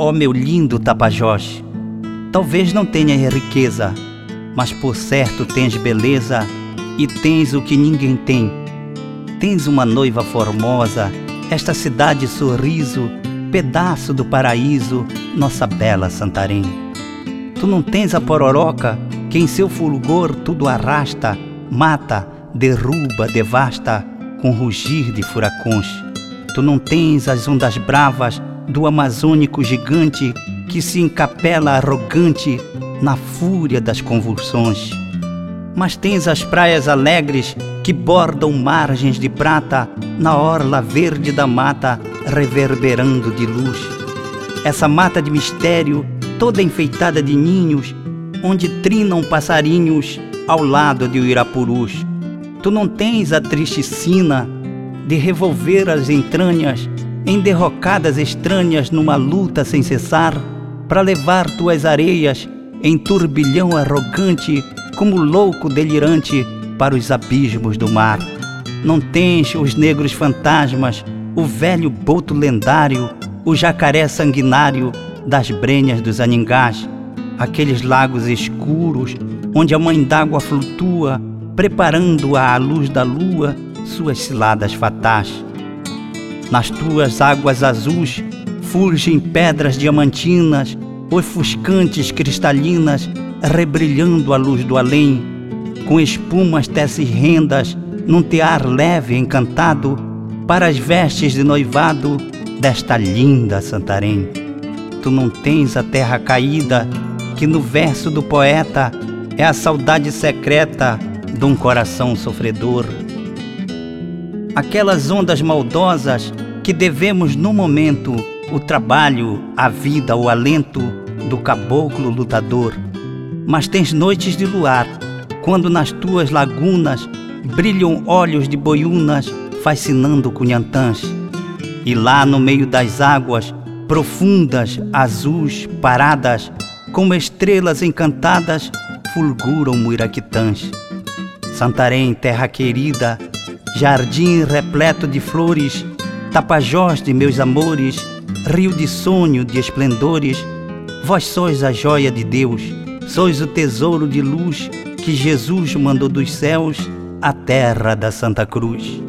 Ó oh, meu lindo Tapajós, talvez não tenhas riqueza, mas por certo tens beleza e tens o que ninguém tem. Tens uma noiva formosa, esta cidade sorriso, pedaço do paraíso, nossa bela Santarém. Tu não tens a pororoca, que em seu fulgor tudo arrasta, mata, derruba, devasta, com rugir de furacões. Tu não tens as ondas bravas do amazônico gigante que se encapela arrogante na fúria das convulsões. Mas tens as praias alegres que bordam margens de prata na orla verde da mata reverberando de luz. Essa mata de mistério, toda enfeitada de ninhos, onde trinam passarinhos ao lado de Uirapurus. Tu não tens a triste sina de revolver as entranhas em derrocadas estranhas numa luta sem cessar para levar tuas areias em turbilhão arrogante como louco delirante para os abismos do mar. Não tens os negros fantasmas, o velho boto lendário, o jacaré sanguinário das brenhas dos aningás, aqueles lagos escuros onde a mãe d'água flutua, preparando-a à luz da lua suas ciladas fatais. Nas tuas águas azuis fulgem pedras diamantinas, ofuscantes cristalinas, rebrilhando a luz do além, com espumas teces rendas, num tear leve encantado, para as vestes de noivado desta linda Santarém. Tu não tens a terra caída, que no verso do poeta é a saudade secreta de um coração sofredor. Aquelas ondas maldosas que devemos no momento o trabalho, a vida, o alento do caboclo lutador. Mas tens noites de luar, quando nas tuas lagunas brilham olhos de boiunas fascinando cunhantãs. E lá no meio das águas profundas, azuis, paradas, como estrelas encantadas, fulguram muiraquitãs. Santarém, terra querida, jardim repleto de flores, tapajós de meus amores, rio de sonho, de esplendores, vós sois a joia de Deus, sois o tesouro de luz que Jesus mandou dos céus à terra da Santa Cruz.